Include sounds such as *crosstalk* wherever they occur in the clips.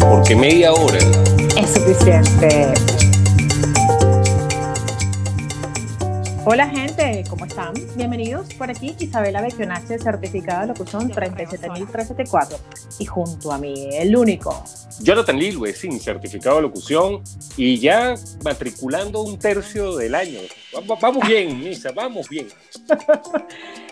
porque media hora es suficiente. Hola gente, ¿cómo están? Bienvenidos por aquí Isabela Becchionache, certificada de locución 37374 y junto a mí el único Jonathan Lilwe, sin certificado de locución y ya matriculando un tercio del año. Vamos bien, *laughs* Misa, vamos bien.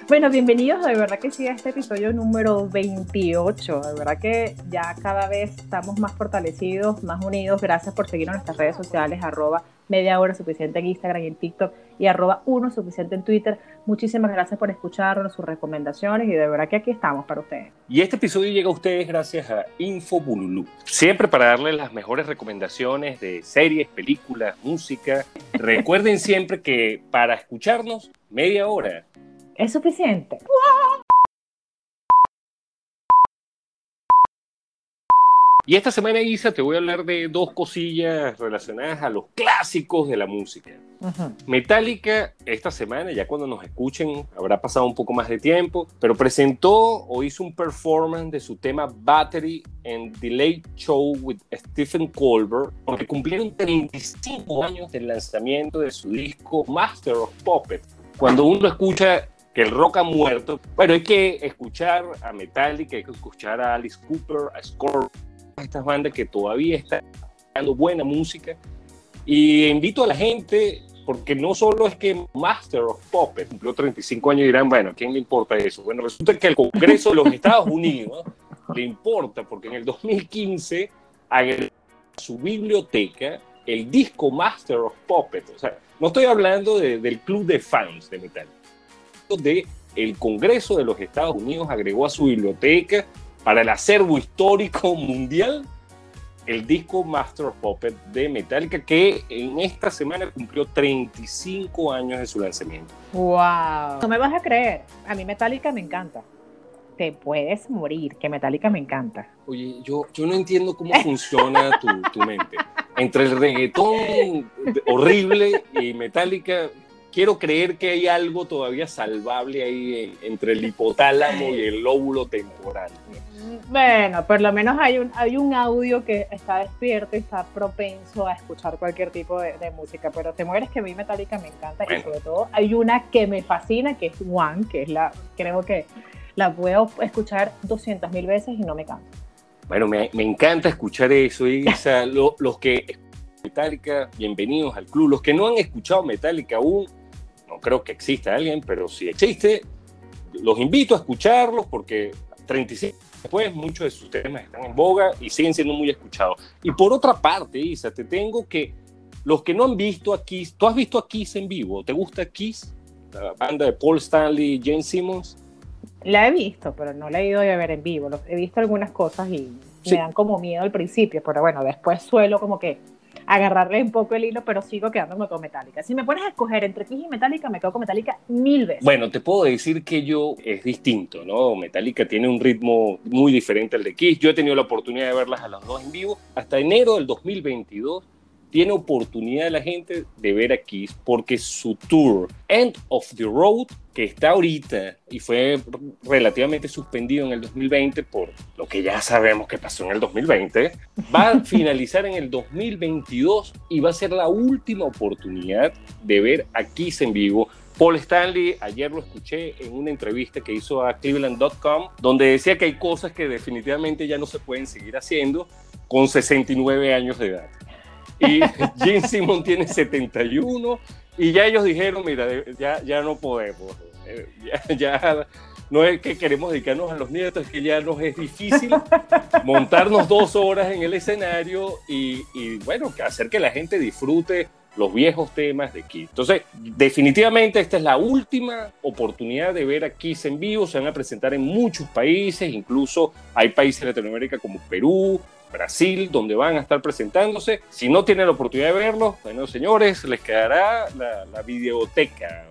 Bueno, bienvenidos, de verdad que sí, a este episodio número 28. De verdad que ya cada vez estamos más fortalecidos, más unidos. Gracias por seguirnos en nuestras redes sociales, arroba media hora suficiente en Instagram y en TikTok y arroba uno suficiente en Twitter. Muchísimas gracias por escucharnos, sus recomendaciones y de verdad que aquí estamos para ustedes. Y este episodio llega a ustedes gracias a Infobululu. Siempre para darles las mejores recomendaciones de series, películas, música. *laughs* Recuerden siempre que para escucharnos, media hora es suficiente. Y esta semana, Isa, te voy a hablar de dos cosillas relacionadas a los clásicos de la música. Metallica, esta semana, ya cuando nos escuchen, habrá pasado un poco más de tiempo, pero presentó o hizo un performance de su tema Battery en The Late Show with Stephen Colbert, porque cumplieron 35 años del lanzamiento de su disco Master of Puppets. Cuando uno escucha que el rock ha muerto. Bueno, hay que escuchar a Metallica, hay que escuchar a Alice Cooper, a Scorpion, estas bandas que todavía están dando buena música. Y invito a la gente, porque no solo es que Master of Puppets cumplió 35 años y dirán, bueno, ¿a quién le importa eso? Bueno, resulta que el Congreso de los Estados Unidos le importa, porque en el 2015 agregó su biblioteca el disco Master of Puppets. O sea, no estoy hablando del club de fans de Metallica de el Congreso de los Estados Unidos agregó a su biblioteca para el acervo histórico *laughs* mundial el disco Master Puppet de Metallica que en esta semana cumplió 35 años de su lanzamiento. ¡Wow! No me vas a creer, a mí Metallica me encanta. Te puedes morir, que Metallica me encanta. Oye, yo, yo no entiendo cómo funciona tu, tu mente. Entre el reggaetón horrible y Metallica, quiero creer que hay algo todavía salvable ahí entre el hipotálamo y el lóbulo temporal. Bueno, por lo menos hay un, hay un audio que está despierto y está propenso a escuchar cualquier tipo de, música, pero te mueres que a mí Metallica me encanta y sobre todo hay una que me fascina, que es One, que es la, creo que la puedo escuchar 200 mil veces y no me cansa. Bueno, me, me encanta escuchar eso, Isa. *laughs* los que Metallica, bienvenidos al club. Los que no han escuchado Metallica aún, no creo que exista alguien, pero si existe, los invito a escucharlos porque 35 después muchos de sus temas están en boga y siguen siendo muy escuchados. Y por otra parte, Isa, te tengo que los que no han visto a Kiss, ¿tú has visto a Kiss en vivo? ¿Te gusta Kiss? La banda de Paul Stanley y Jane Simmons. La he visto, pero no la he ido a ver en vivo. He visto algunas cosas y me dan como miedo al principio, pero bueno, después suelo como que agarrarle un poco el hilo, pero sigo quedándome con Metallica. Si me pones a escoger entre Kiss y Metallica, me quedo con Metallica mil veces. Bueno, te puedo decir que yo es distinto, ¿no? Metallica tiene un ritmo muy diferente al de Kiss. Yo he tenido la oportunidad de verlas a las dos en vivo. Hasta enero del 2022 tiene oportunidad la gente de ver a Kiss porque su tour End of the Road, que está ahorita y fue relativamente suspendido en el 2020 por lo que ya sabemos que pasó en el 2020, va a *laughs* finalizar en el 2022 y va a ser la última oportunidad de ver a Kiss en vivo. Paul Stanley, ayer lo escuché en una entrevista que hizo a Cleveland.com, donde decía que hay cosas que definitivamente ya no se pueden seguir haciendo con 69 años de edad y Jim Simon tiene 71 y ya ellos dijeron, mira, ya, ya no podemos, eh, ya, ya, no es que queremos dedicarnos a los nietos, es que ya nos es difícil montarnos dos horas en el escenario y, y bueno, hacer que la gente disfrute los viejos temas de Kiss. Entonces, definitivamente esta es la última oportunidad de ver a Kiss en vivo. Se van a presentar en muchos países, incluso hay países de Latinoamérica como Perú, Brasil, donde van a estar presentándose. Si no tienen la oportunidad de verlo, bueno, señores, les quedará la, videoteca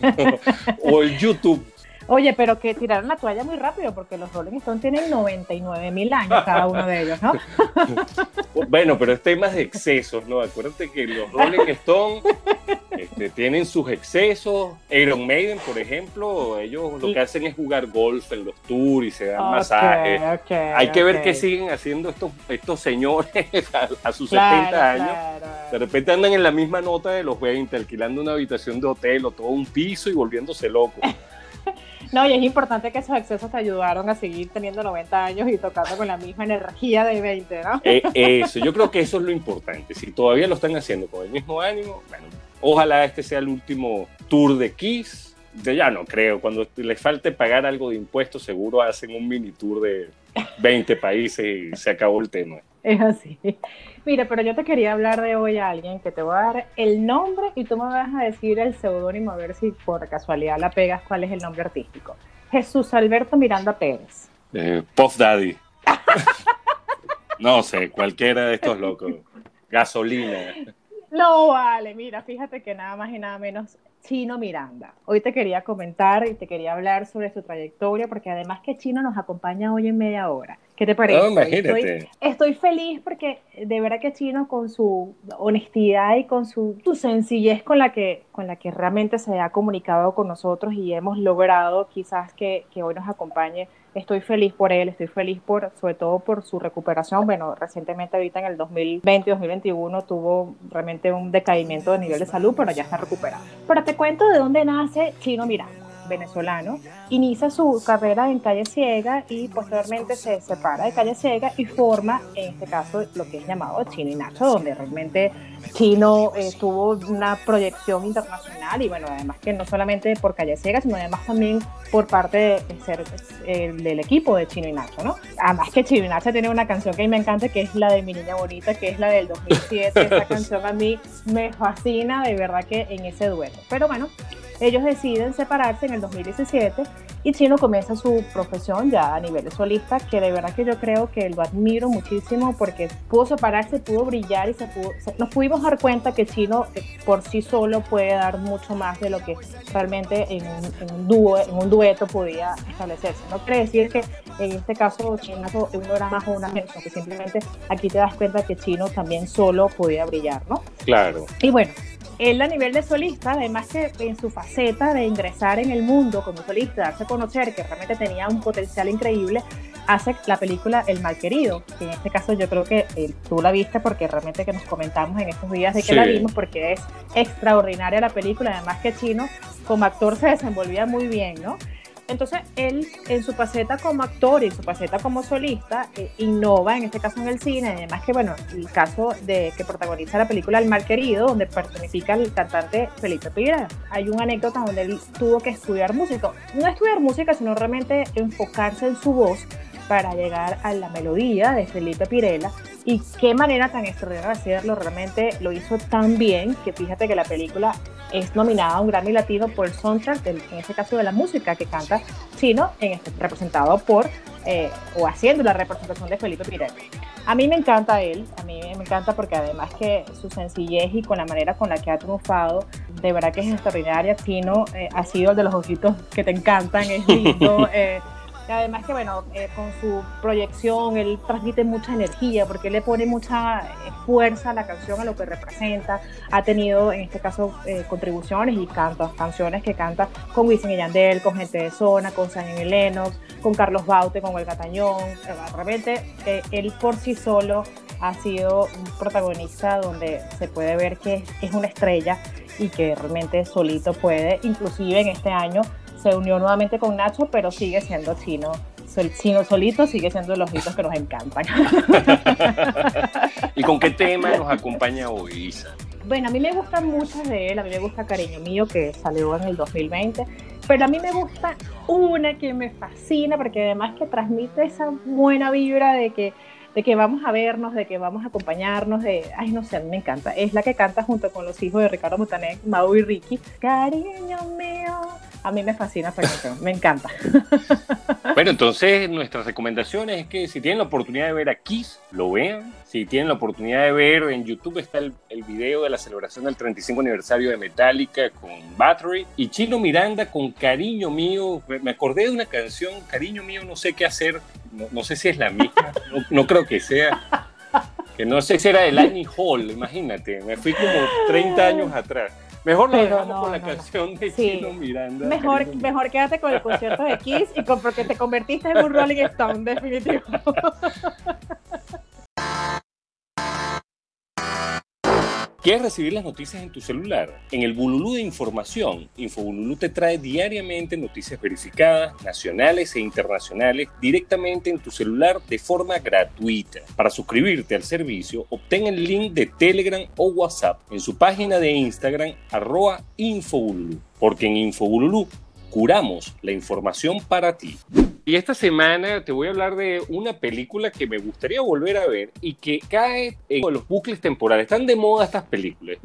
*laughs* o, el YouTube. Oye, pero que tiraron la toalla muy rápido porque los Rolling Stones tienen 99 mil años cada uno de ellos, ¿no? *laughs* bueno, pero es temas de excesos, ¿no? Acuérdate que los Rolling Stones este, tienen sus excesos. Iron Maiden, por ejemplo, ellos lo que hacen es jugar golf en los tours y se dan masajes. Hay que ver qué siguen haciendo estos, estos señores *laughs* a, sus 70 años. De repente andan en la misma nota de los 20, alquilando una habitación de hotel o todo un piso y volviéndose locos. *laughs* No, y es importante que esos excesos te ayudaron a seguir teniendo 90 años y tocando con la misma energía de 20, ¿no? Eh, eso, yo creo que eso es lo importante. Si todavía lo están haciendo con el mismo ánimo, bueno, ojalá este sea el último tour de Kiss. De ya no creo, cuando les falte pagar algo de impuestos, seguro hacen un mini tour de 20 países y se acabó el tema. Es así. Mira, pero yo te quería hablar de hoy a alguien que te voy a dar el nombre y tú me vas a decir el seudónimo a ver si por casualidad la pegas cuál es el nombre artístico. Jesús Alberto Miranda Pérez. Eh, Puff Daddy. *laughs* no sé, cualquiera de estos locos. Gasolina. No vale, mira, fíjate que nada más y nada menos Chino Miranda. Hoy te quería comentar y te quería hablar sobre su trayectoria, porque además que Chino nos acompaña hoy en media hora. ¿Qué te parece? Oh, imagínate. Estoy, feliz porque de verdad que Chino con su honestidad y con su, sencillez con la, que, con la que realmente se ha comunicado con nosotros y hemos logrado quizás que, que hoy nos acompañe estoy feliz por él, estoy feliz por, sobre todo por su recuperación. Bueno, recientemente ahorita en el 2020-2021 tuvo realmente un decaimiento de nivel de salud, pero ya está recuperado. Pero te cuento de dónde nace Chino Miranda venezolano, inicia su carrera en Calle Ciega y posteriormente se separa de Calle Ciega y forma, en este caso, lo que es llamado Chino y Nacho, donde realmente Chino eh, tuvo una proyección internacional y bueno, además que no solamente por Calle Ciega, sino además también por parte de, ser del equipo de Chino y Nacho, ¿no? Además que Chino y Nacho tiene una canción que a mí me encanta, que es la de Mi Niña Bonita, que es la del 2007. Esa *laughs* canción a mí me fascina de verdad que en ese dueto. Pero bueno, ellos deciden separarse en el 2017 y Chino comienza su profesión ya a nivel de solista, que de verdad que yo creo que lo admiro muchísimo porque pudo separarse, pudo brillar y se pudo, nos pudimos dar cuenta que Chino eh, por sí solo puede dar mucho más de lo que realmente en un, dúo, en un dueto podía establecerse. No quiere decir que en este caso Chino uno era más o una menos, que simplemente aquí te das cuenta que Chino también solo podía brillar, ¿no? Claro. Y bueno, él a nivel de solista, además que en su faceta de ingresar en el mundo como solista, darse a conocer que realmente tenía un potencial increíble, hace la película El Malquerido, que en este caso yo creo que eh, tú la viste porque realmente que nos comentamos en estos días de que la vimos porque es extraordinaria la película, además que Chino como actor se desenvolvía muy bien, ¿no? Entonces, él en su faceta como actor y su faceta como solista eh, innova, en este caso en el cine, además que, bueno, el caso de que protagoniza la película El Mal Querido, donde personifica al cantante Felipe Pira. Hay una anécdota donde él tuvo que estudiar música, no estudiar música, sino realmente enfocarse en su voz para llegar a la melodía de Felipe Pirela y qué manera tan extraordinaria de hacerlo, realmente lo hizo tan bien que fíjate que la película es nominada a un Grammy Latino por el soundtrack, en este caso de la música que canta Chino, en este, representado por eh, o haciendo la representación de Felipe Pirela. A mí me encanta él, a mí me encanta porque además que su sencillez y con la manera con la que ha triunfado, de verdad que es extraordinaria. Chino eh, ha sido el de los ojitos que te encantan, es lindo. *laughs* Eh, además que, bueno, eh, con su proyección, él transmite mucha energía porque le pone mucha eh, fuerza a la canción, a lo que representa. Ha tenido, en este caso, eh, contribuciones y canta, canciones que canta con Wisin y Yandel, con Gente de Zona, con San Lennox, con Carlos Baute, con El Gatañón. Realmente, él por sí solo ha sido un protagonista donde se puede ver que es una estrella y que realmente solito puede, inclusive en este año, se unió nuevamente con Nacho, pero sigue siendo chino. El chino solito sigue siendo los hitos que nos encantan. *laughs* ¿Y con qué tema nos acompaña hoy, Isa? Bueno, a mí me gustan muchas de él. A mí me gusta Cariño Mío, que salió en el 2020. Pero a mí me gusta una que me fascina, porque además que transmite esa buena vibra de que de que vamos a vernos, de que vamos a acompañarnos, de, ay, no sé, a mí me encanta. Es la que canta junto con los hijos de Ricardo Montaner, Mau y Ricky. Cariño mío, A mí me fascina me encanta. *laughs* Bueno, entonces nuestra recomendación es que si tienen la oportunidad de ver a Kiss, lo vean. Si tienen la oportunidad de ver en YouTube está el, el video de la celebración del 35 aniversario de Metallica con Battery y Chino Miranda con Cariño Mío. Me acordé de una canción, Cariño Mío, no sé qué hacer, no, sé si es la misma, no, creo que sea. Que no sé si era de Annie Hall, imagínate, me fui como 30 años atrás. Mejor lo dejamos no, con la no, no. canción de Sí. Chino Miranda. Mejor, mejor quédate con el concierto de Kiss y con, porque te convertiste en un Rolling Stone, *laughs* definitivo. ¿Quieres recibir las noticias en tu celular? En el Bululú de Información, Infobululú te trae diariamente noticias verificadas, nacionales e internacionales, directamente en tu celular de forma gratuita. Para suscribirte al servicio, obtén el link de Telegram o WhatsApp en su página de Instagram, arroba Infobululú. Porque en Infobululú curamos la información para ti. Y esta semana te voy a hablar de una película que me gustaría volver a ver y que cae en los bucles temporales. Están de moda estas películas.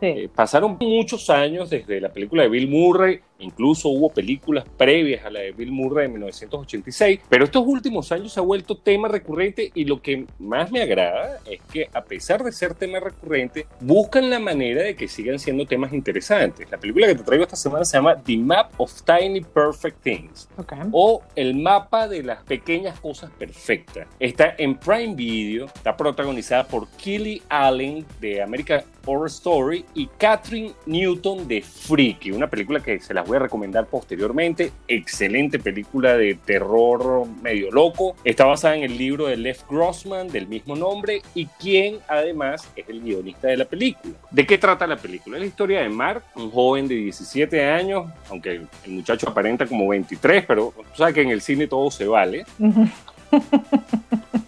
Sí. Eh, pasaron muchos años desde la película de Bill Murray, incluso hubo películas previas a la de Bill Murray en 1986, pero estos últimos años se ha vuelto tema recurrente y lo que más me agrada es que a pesar de ser tema recurrente, buscan la manera de que sigan siendo temas interesantes. La película que te traigo esta semana se llama The Map of Tiny Perfect Things Ok. o el mapa de las pequeñas cosas perfectas. Está en Prime Video, está protagonizada por Kelly Allen de American Horror Story y Catherine Newton de Freaky, una película que se las voy a recomendar posteriormente. Excelente película de terror medio loco. Está basada en el libro de Lev Grossman del mismo nombre y quien además es el guionista de la película. ¿De qué trata la película? Es la historia de Mark, un joven de 17 años, aunque el muchacho aparenta como 23, pero tú sabes que en el cine todo se vale. *laughs*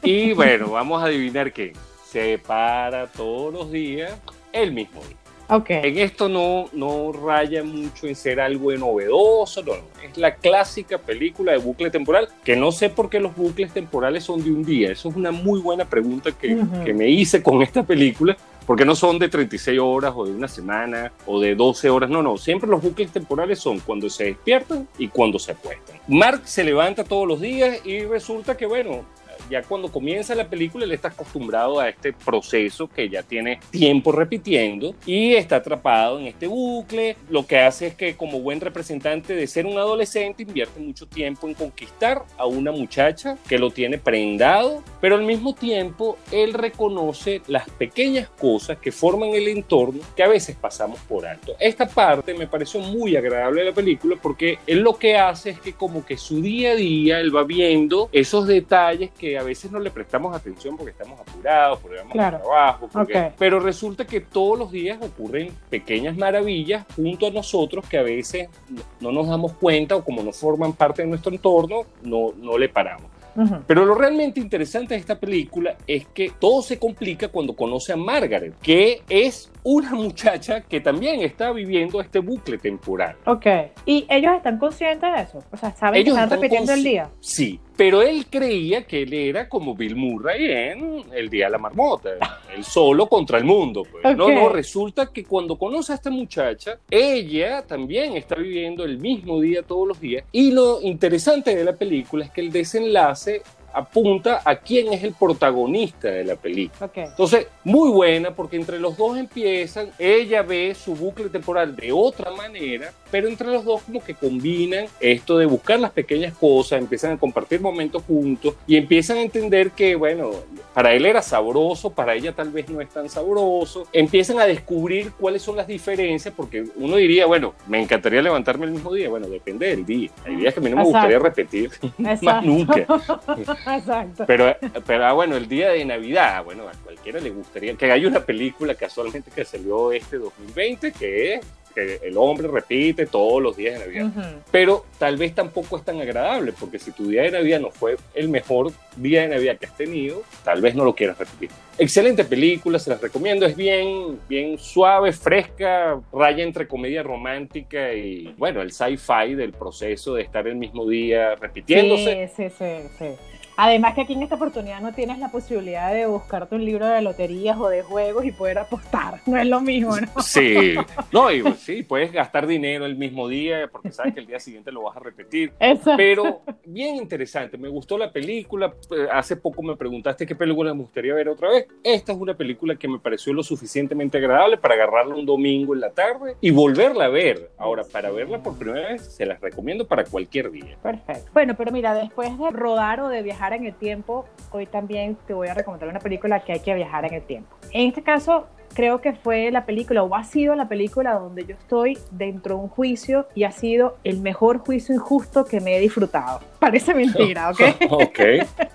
Y bueno, vamos a adivinar qué. Se para todos los días el mismo día. Ok. En esto no, no raya mucho en ser algo de novedoso, no, no. Es la clásica película de bucle temporal, que no sé por qué los bucles temporales son de un día. Eso es una muy buena pregunta que, que me hice con esta película, porque no son de 36 horas o de una semana o de 12 horas, no, no. Siempre los bucles temporales son cuando se despiertan y cuando se acuestan. Mark se levanta todos los días y resulta que, bueno, ya cuando comienza la película él está acostumbrado a este proceso que ya tiene tiempo repitiendo y está atrapado en este bucle. Lo que hace es que como buen representante de ser un adolescente invierte mucho tiempo en conquistar a una muchacha que lo tiene prendado, pero al mismo tiempo él reconoce las pequeñas cosas que forman el entorno que a veces pasamos por alto. Esta parte me pareció muy agradable de la película porque él lo que hace es que como que su día a día él va viendo esos detalles que a veces no le prestamos atención porque estamos apurados, porque vamos Claro. al trabajo, porque- pero resulta que todos los días ocurren pequeñas maravillas junto a nosotros que a veces no- no nos damos cuenta o como no forman parte de nuestro entorno, no, no le paramos. Pero lo realmente interesante de esta película es que todo se complica cuando conoce a Margaret, que es una muchacha que también está viviendo este bucle temporal. Ok. ¿Y ellos están conscientes de eso? O sea, ¿saben que están están repitiendo el día? Sí, pero él creía que él era como Bill Murray en El Día de la Marmota, *laughs* el solo contra el mundo. pues. No, no, resulta que cuando conoce a esta muchacha, ella también está viviendo el mismo día todos los días. Y lo interesante de la película es que el desenlace apunta a quién es el protagonista de la película. Ok. Entonces, muy buena porque entre los dos empiezan, ella ve su bucle temporal de otra manera, pero entre los dos como que combinan esto de buscar las pequeñas cosas, empiezan a compartir momentos juntos y empiezan a entender que, bueno, para él era sabroso, para ella tal vez no es tan sabroso, empiezan a descubrir cuáles son las diferencias, porque uno diría, bueno, me encantaría levantarme el mismo día, bueno, depende del día, hay días que a mí no me Exacto. gustaría repetir *laughs* más Exacto. nunca. *laughs* Exacto. Pero, pero ah, bueno, el día de Navidad, bueno, a cualquiera le gustaría que haya una película casualmente que salió este 2020 que es que el hombre repite todos los días de Navidad. Ujú. Pero tal vez tampoco es tan agradable, porque si tu día de Navidad no fue el mejor día de Navidad que has tenido, tal vez no lo quieras repetir. Excelente película, se las recomiendo, es bien, bien suave, fresca, raya entre comedia romántica y, bueno, el sci-fi del proceso de estar el mismo día repitiéndose. Sí, sí, sí, sí. Además que aquí en esta oportunidad no tienes la posibilidad de buscarte un libro de loterías o de juegos y poder apostar. *laughs* No es lo mismo, ¿no? Sí, no, y, sí, puedes gastar dinero el mismo día porque sabes que el día siguiente lo vas a repetir. Pero bien interesante, me gustó la película. Hace poco me preguntaste qué película me gustaría ver otra vez. Esta es una película que me pareció lo suficientemente agradable para agarrarla un domingo en la tarde y volverla a ver. Ahora, para verla por primera vez, se las recomiendo para cualquier día. Perfecto. Bueno, pero mira, después de rodar o de viajar en el tiempo, hoy también te voy a recomendar una película que hay que viajar en el tiempo. En este caso, creo que fue la película o ha sido la película donde yo estoy dentro de un juicio y ha sido el mejor juicio injusto que me he disfrutado. *laughs* Parece mentira, ¿ok? *laughs* ok.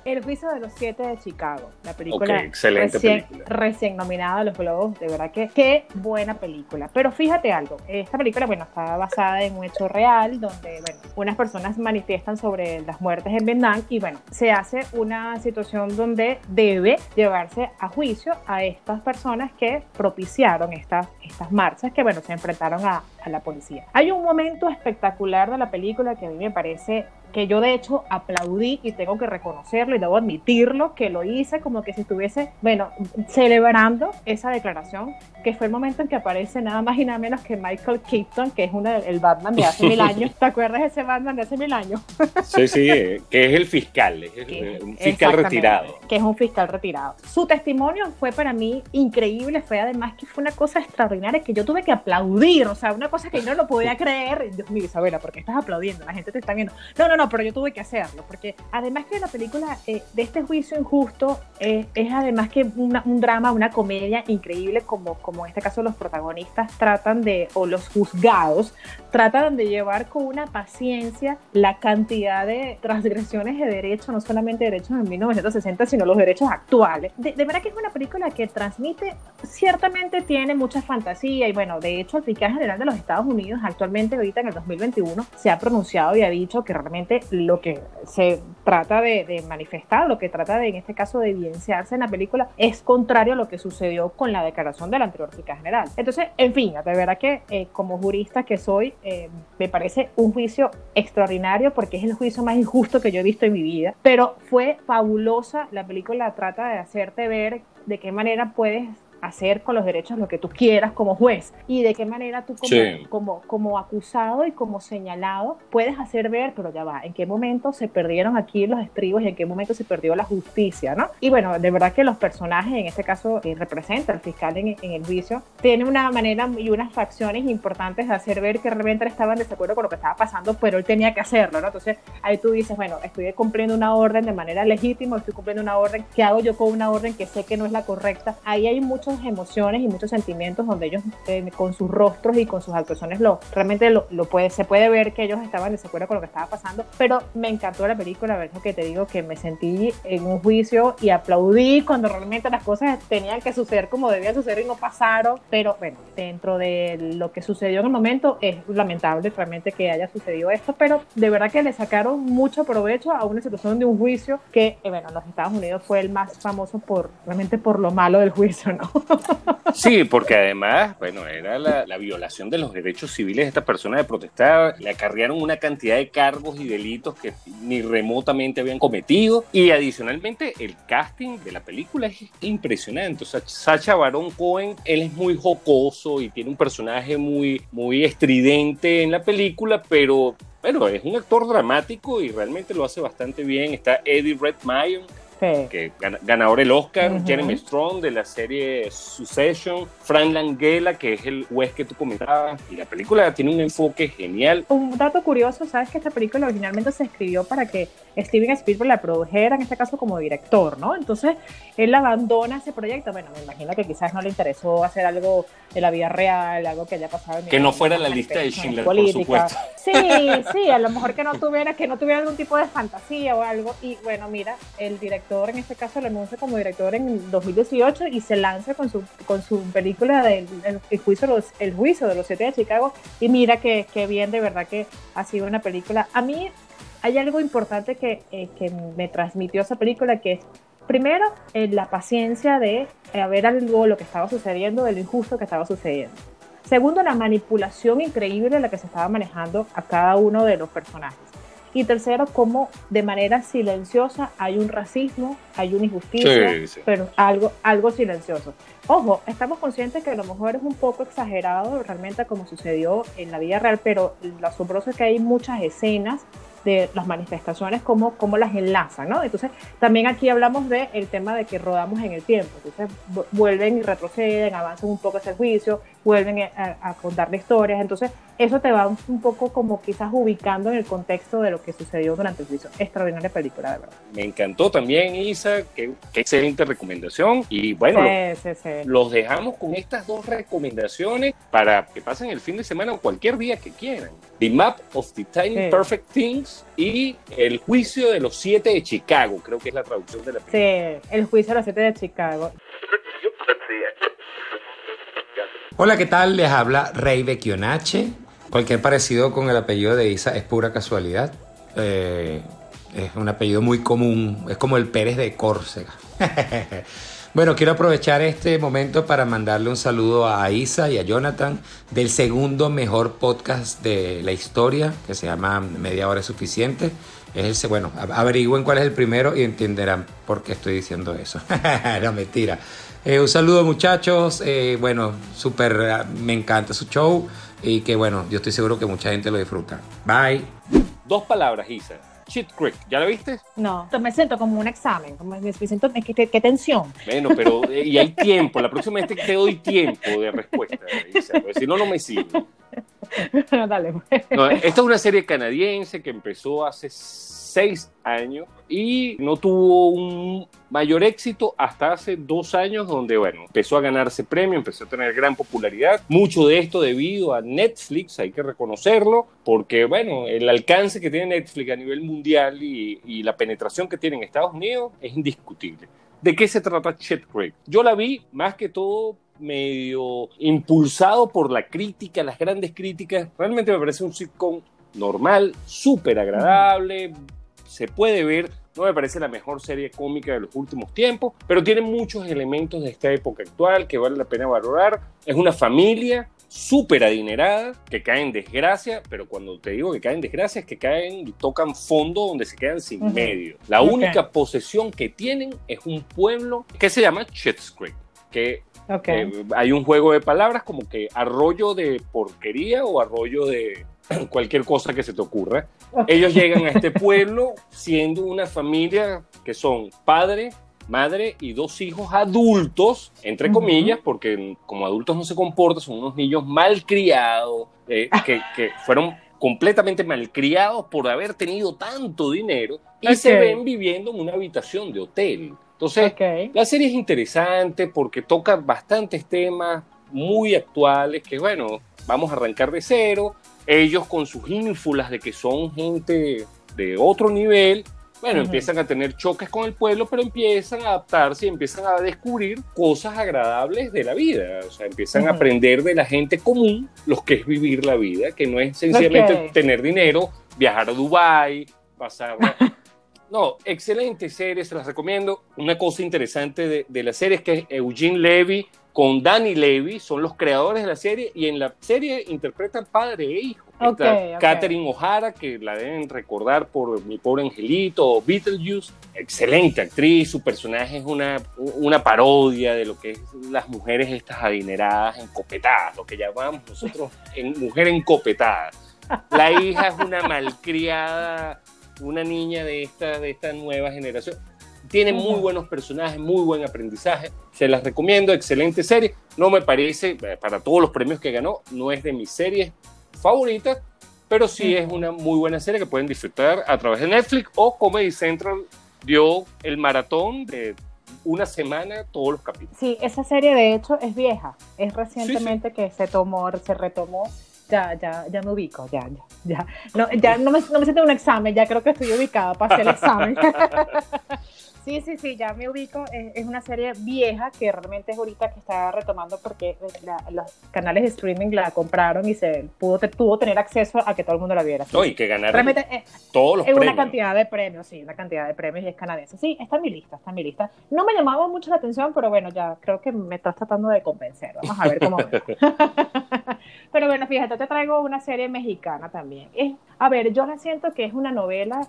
el juicio de los siete de Chicago, la película, excelente recién, película. recién nominada a los Globos, de verdad que qué buena película. Pero fíjate algo, esta película, bueno, está basada en un hecho real donde, bueno, unas personas manifiestan sobre las muertes en Vietnam y, bueno, se hace una situación donde debe llevarse a juicio a estas personas que propiciaron estas, estas marchas que, bueno, se enfrentaron a, a la policía. Hay un momento espectacular de la película que a mí me parece que yo de hecho aplaudí y tengo que reconocerlo y debo admitirlo, que lo hice como que si estuviese, bueno, celebrando esa declaración, que fue el momento en que aparece nada más y nada menos que Michael Keaton, que es uno del Batman de hace mil años. ¿Te acuerdas de ese Batman de hace mil años? sí, sí, que es el fiscal, es un fiscal retirado. Que es un fiscal retirado. Su testimonio fue para mí increíble, fue además que fue una cosa extraordinaria que yo tuve que aplaudir, o sea, una cosa que yo no lo podía *laughs* creer. Dios mío, Isabela, ¿por qué estás aplaudiendo? La gente te está viendo. No, no, no, pero yo tuve que hacerlo, porque además que la película eh, de este juicio injusto eh, es además que un drama, una comedia increíble, como, como en este caso los protagonistas tratan de, o los juzgados, tratan de llevar con una paciencia la cantidad de transgresiones de derechos, no solamente derechos en 1960, sino los derechos actuales. De, verdad que es una película que transmite, ciertamente tiene mucha fantasía y bueno, de hecho el fiscal general de los Estados Unidos actualmente, ahorita en el 2021, se ha pronunciado y ha dicho que realmente lo que se trata de, manifestar, lo que trata de, en este caso, de evidenciarse en la película, es contrario a lo que sucedió con la declaración del anterior fiscal general. Entonces, en fin, de verdad que eh, como jurista que soy, eh, me parece un juicio extraordinario porque es el juicio más injusto que yo he visto en mi vida, pero fue fabulosa. La película trata de hacerte ver de qué manera puedes hacer con los derechos lo que tú quieras como juez y de qué manera tú como, como, como, acusado y como señalado puedes hacer ver, pero ya va, en qué momento se perdieron aquí los estribos y en qué momento se perdió la justicia, ¿no? Y bueno, de verdad que los personajes, en este caso que representa el fiscal en, el juicio, tiene una manera y unas facciones importantes de hacer ver que realmente estaban de desacuerdo con lo que estaba pasando, pero él tenía que hacerlo, ¿no? Entonces ahí tú dices, bueno, estoy cumpliendo una orden de manera legítima, estoy cumpliendo una orden, ¿qué hago yo con una orden que sé que no es la correcta? Ahí hay muchos emociones y muchos sentimientos donde ellos eh, con sus rostros y con sus actuaciones lo, realmente lo, lo, puede, se puede ver que ellos estaban en desacuerdo con lo que estaba pasando, pero me encantó la película, ver lo que te digo, que me sentí en un juicio y aplaudí cuando realmente las cosas tenían que suceder como debían suceder y no pasaron, pero bueno, dentro de lo que sucedió en el momento es lamentable realmente que haya sucedido esto, pero de verdad que le sacaron mucho provecho a una situación de un juicio que, eh, bueno, en los Estados Unidos fue el más famoso por realmente por lo malo del juicio, ¿no? Sí, porque además, bueno, era la, violación de los derechos civiles de esta persona de protestar, le acarrearon una cantidad de cargos y delitos que ni remotamente habían cometido. Y adicionalmente el casting de la película es impresionante, o sea, Sacha Baron Cohen, él es muy jocoso y tiene un personaje muy, muy estridente en la película, pero bueno, es un actor dramático y realmente lo hace bastante bien. Está Eddie Redmayne, que ganador el Oscar, Jeremy Strong de la serie Succession, Frank Langella, que es el juez que tú comentabas, y la película tiene un enfoque genial. Un dato curioso, sabes que esta película originalmente se escribió para que Steven Spielberg la produjera, en este caso como director, ¿no? Entonces él abandona ese proyecto, bueno, me imagino que quizás no le interesó hacer algo de la vida real, algo que haya pasado en Que no fuera la lista de Schindler, por supuesto. Sí, sí, a lo mejor que no tuviera, que no tuviera algún tipo de fantasía o algo, y bueno, mira, el director en este caso lo anuncia como director en 2018 y se lanza con su, con su película del el, juicio, los, el juicio de los siete de Chicago y mira que, que, bien, de verdad que ha sido una película. A mí hay algo importante que, eh, que me transmitió esa película que es primero eh, la paciencia de eh, ver algo lo que estaba sucediendo, de lo injusto que estaba sucediendo. Segundo, la manipulación increíble de la que se estaba manejando a cada uno de los personajes. Y tercero, cómo de manera silenciosa hay un racismo, hay una injusticia, pero algo, algo silencioso. Ojo, estamos conscientes que a lo mejor es un poco exagerado realmente como sucedió en la vida real, pero lo asombroso es que hay muchas escenas de las manifestaciones, cómo, cómo las enlazan, ¿no? Entonces, también aquí hablamos del el tema de que rodamos en el tiempo, entonces vuelven y retroceden, avanzan un poco el juicio, vuelven a, a contar historias, entonces eso te va un, poco como quizás ubicando en el contexto de lo que sucedió durante el juicio. Extraordinaria película, de verdad. Me encantó también, Isa, qué, excelente recomendación. Y bueno, los dejamos con estas dos recomendaciones para que pasen el fin de semana o cualquier día que quieran. The Map of the Tiny Perfect Things y El Juicio de los Siete de Chicago, creo que es la traducción de la película. Sí, El Juicio de los Siete de Chicago. Hola, ¿qué tal? Les habla Rey Becchionache. Cualquier parecido con el apellido de Isa es pura casualidad. Eh, es un apellido muy común, es como el Pérez de Córcega. *laughs* bueno, quiero aprovechar este momento para mandarle un saludo a Isa y a Jonathan del segundo mejor podcast de la historia, que se llama Media Hora es Suficiente. Es el, bueno, averigüen cuál es el primero y entenderán por qué estoy diciendo eso. *laughs* no, mentira. Eh, un saludo muchachos, eh, bueno, súper, me encanta su show y que bueno, yo estoy seguro que mucha gente lo disfruta. Bye. Dos palabras, Isa. Cheat Creek, ¿ya la viste? No, me siento como un examen, como me siento, ¿qué, qué, tensión. Bueno, pero eh, y hay tiempo, la próxima vez te doy tiempo de respuesta, Isa, porque si no, no me sirve. Pues. esta es una serie canadiense que empezó hace seis años y no tuvo un mayor éxito hasta hace dos años donde, bueno, empezó a ganarse premio, empezó a tener gran popularidad. Mucho de esto debido a Netflix, hay que reconocerlo, porque, bueno, el alcance que tiene Netflix a nivel mundial y, y la penetración que tiene en Estados Unidos es indiscutible. ¿De qué se trata Chet Craig? Yo la vi más que todo medio impulsado por la crítica, las grandes críticas. Realmente me parece un sitcom normal, súper agradable, se puede ver. No me parece la mejor serie cómica de los últimos tiempos, pero tiene muchos elementos de esta época actual que vale la pena valorar. Es una familia súper adinerada que cae en desgracia, pero cuando te digo que caen en desgracia es que caen y tocan fondo donde se quedan sin medio. La única posesión que tienen es un pueblo que se llama Chet's Creek, que eh, hay un juego de palabras como que arroyo de porquería o arroyo de *clears throat* cualquier cosa que se te ocurra. Ellos llegan a este pueblo siendo una familia que son padre, madre y dos hijos adultos, entre comillas, porque como adultos no se comportan, son unos niños malcriados, eh, que, que fueron completamente malcriados por haber tenido tanto dinero y se ven viviendo en una habitación de hotel. Entonces, la serie es interesante porque toca bastantes temas muy actuales que, bueno, vamos a arrancar de cero. Ellos con sus ínfulas de que son gente de otro nivel, bueno, empiezan a tener choques con el pueblo, pero empiezan a adaptarse y empiezan a descubrir cosas agradables de la vida. O sea, empiezan a aprender de la gente común lo que es vivir la vida, que no es sencillamente tener dinero, viajar a Dubái, pasar *laughs* No, excelente serie, se las recomiendo. Una cosa interesante de, de, la serie es que Eugene Levy con Danny Levy son los creadores de la serie y en la serie interpretan padre e hijo. Okay, Catherine O'Hara, que la deben recordar por Mi Pobre Angelito o Beetlejuice, excelente actriz, su personaje es una, una parodia de lo que es las mujeres estas adineradas encopetadas, lo que llamamos nosotros en mujer encopetada. La hija es una malcriada una niña de esta, de esta nueva generación. Tiene muy buenos personajes, muy buen aprendizaje. Se las recomiendo, excelente serie. No me parece, eh, para todos los premios que ganó, no es de mis series favoritas, pero sí es una muy buena serie que pueden disfrutar a través de Netflix o Comedy Central dio el maratón de una semana todos los capítulos. Sí, esa serie de hecho es vieja, es recientemente que se tomó, se retomó ya, ya, ya me ubico, ya, ya, ya. No, ya no me, no me siento un examen, ya creo que estoy ubicada hacer el examen. *laughs* Sí, sí, sí, ya me ubico. Es, una serie vieja que realmente es ahorita que está retomando porque eh, los canales de streaming la compraron y se pudo, tuvo tener acceso a que todo el mundo la viera. y que ganaron realmente, eh, todos los es premios. una cantidad de premios, sí, una cantidad de premios y es canadiense. Sí, está en mi lista, está en mi lista. No me llamaba mucho la atención, pero bueno, ya creo que me estás tratando de convencer. Vamos a ver cómo *laughs* Pero bueno, fíjate, te traigo una serie mexicana también. Es, a ver, yo la siento que es una novela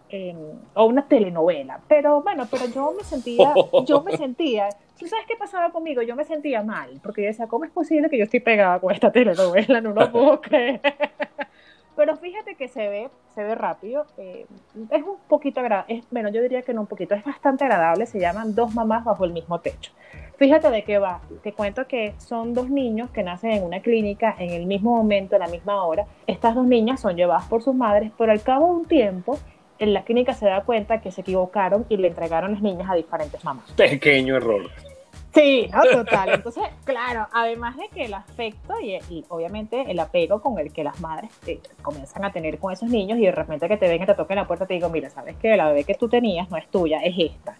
o una telenovela, pero bueno, pero yo me sentía, *laughs* yo me sentía, ¿tú sabes qué pasaba conmigo? Yo me sentía mal, porque yo decía, ¿cómo es posible que yo estoy pegada con esta telenovela? No lo puedo *laughs* creer. Pero fíjate que se ve, se ve rápido. Eh, es un poquito agradable. Bueno, yo diría que no un poquito, es bastante agradable. Se llaman Dos mamás bajo el mismo techo. Fíjate de qué va. Te cuento que son dos niños que nacen en una clínica en el mismo momento, a la misma hora. Estas dos niñas son llevadas por sus madres, pero al cabo de un tiempo, en la clínica se da cuenta que se equivocaron y le entregaron las niñas a diferentes mamás. Pequeño error. Sí, no, *laughs* total. Entonces, claro, además de que el afecto y, obviamente el apego con el que las madres eh, comienzan a tener con esos niños y de repente que te ven y te toquen la puerta te digo, mira, sabes que la bebé que tú tenías no es tuya, es esta.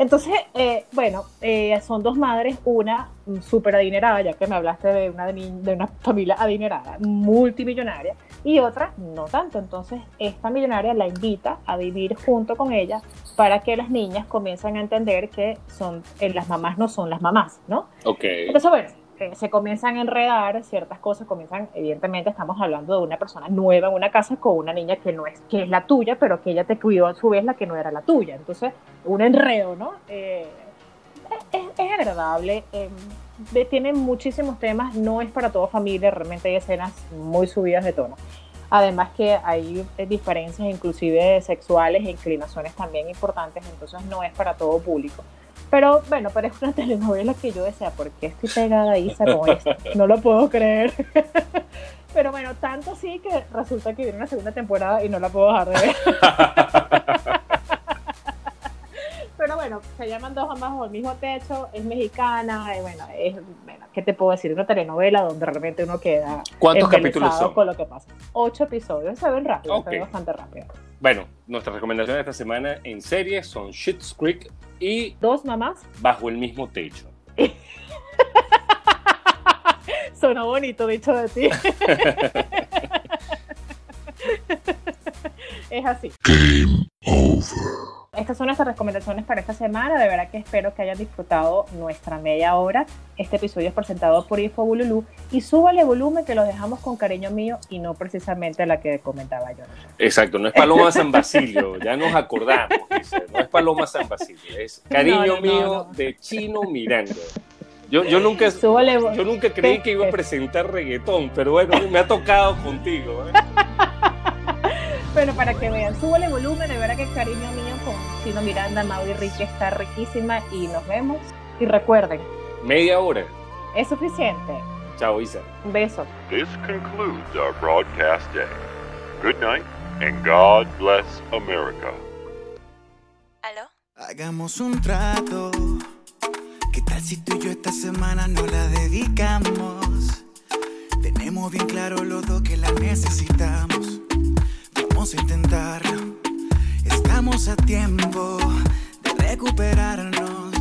Entonces, eh, bueno, eh, son dos madres, una súper adinerada, ya que me hablaste de una, de una familia adinerada, multimillonaria, y otra no tanto. Entonces, esta millonaria la invita a vivir junto con ella para que las niñas comiencen a entender que son, eh, las mamás no son las mamás, ¿no? Ok. Entonces, bueno, se comienzan a enredar ciertas cosas, comienzan, evidentemente estamos hablando de una persona nueva en una casa con una niña que no es, que es la tuya, pero que ella te cuidó a su vez la que no era la tuya. Entonces, un enredo, ¿no? Eh, es, agradable, eh, tiene muchísimos temas, no es para toda familia, realmente hay escenas muy subidas de tono. Además que hay diferencias inclusive sexuales e inclinaciones también importantes, entonces no es para todo público. Pero bueno, pero es una telenovela que yo decía, ¿por qué estoy pegada ahí con esto? *laughs* No lo puedo creer. *laughs* Pero bueno, tanto sí que resulta que viene una segunda temporada y no la puedo dejar de ver. *laughs* Pero bueno, se llaman dos mamás bajo el mismo techo, es mexicana, y bueno, es, bueno, ¿qué te puedo decir? Una telenovela donde realmente uno queda. ¿Cuántos capítulos son? Con lo que pasa. Ocho episodios, se ven rápido, se ven bastante rápido. Bueno, nuestras recomendaciones de esta semana en series son Shit's Creek y Dos mamás bajo el mismo techo. *laughs* Sonó bonito dicho de ti. *laughs* es así. Game over. Estas son nuestras recomendaciones para esta semana. De verdad que espero que hayan disfrutado nuestra media hora. Este episodio es presentado por Infobululú y súbale volumen que los dejamos con cariño mío y no precisamente la que comentaba yo. Exacto, no es Paloma San Basilio, ya nos acordamos, no es Paloma San Basilio, es *laughs* cariño mío de Chino Miranda. Yo, yo, nunca, yo nunca creí que iba a presentar reggaetón, pero bueno, me ha tocado contigo. ¿eh? *laughs* Bueno, para que vean, súbale volumen, de verdad que cariño mío con Chino Miranda, Maui Ricky está riquísima y nos vemos. Y recuerden, media hora es suficiente. Chao, Isa. Un beso. This concludes our broadcast day. Good night and God bless America. Hagamos un trato. ¿Qué tal si tú y yo esta semana no la dedicamos? Tenemos bien claro los dos que la necesitamos Vamos a intentarlo. Estamos a tiempo de recuperarnos.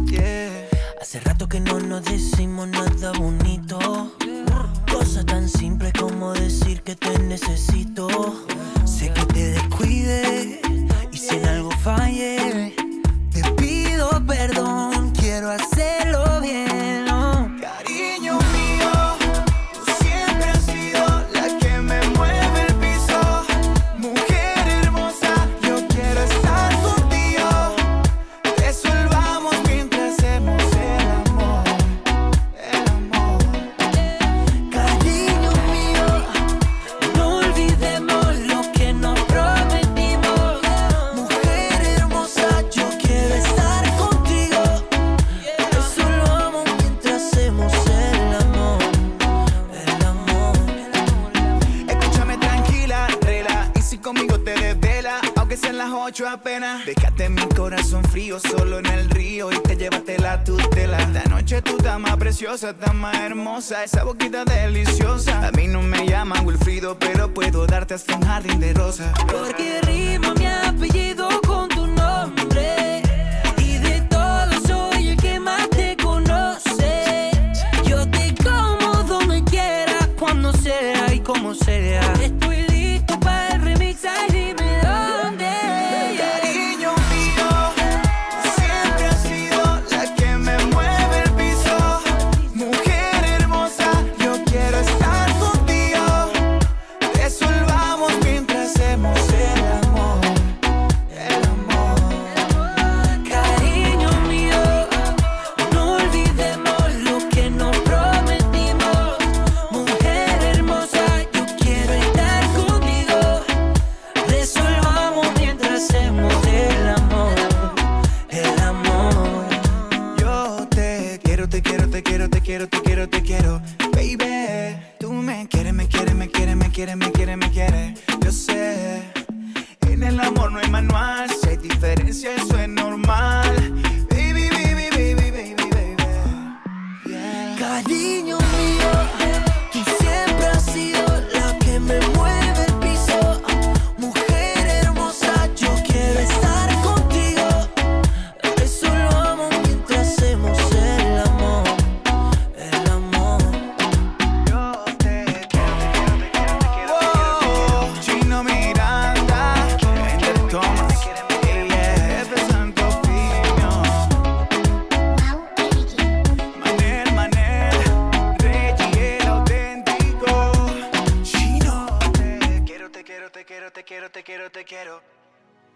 Hace rato que no nos decimos nada bonito. Cosa tan simple como decir que te necesito. Estás más hermosa, esa boquita deliciosa. A mí no me llaman Wilfrido, pero puedo darte hasta un jardín de rosas. Porque rima mi apellido Te quiero, te quiero, te quiero, baby. Tú me quieres, me quieres, me quieres, me quieres, me quieres, me quieres. Yo sé, en el amor no hay manual, si hay diferencia, eso es normal.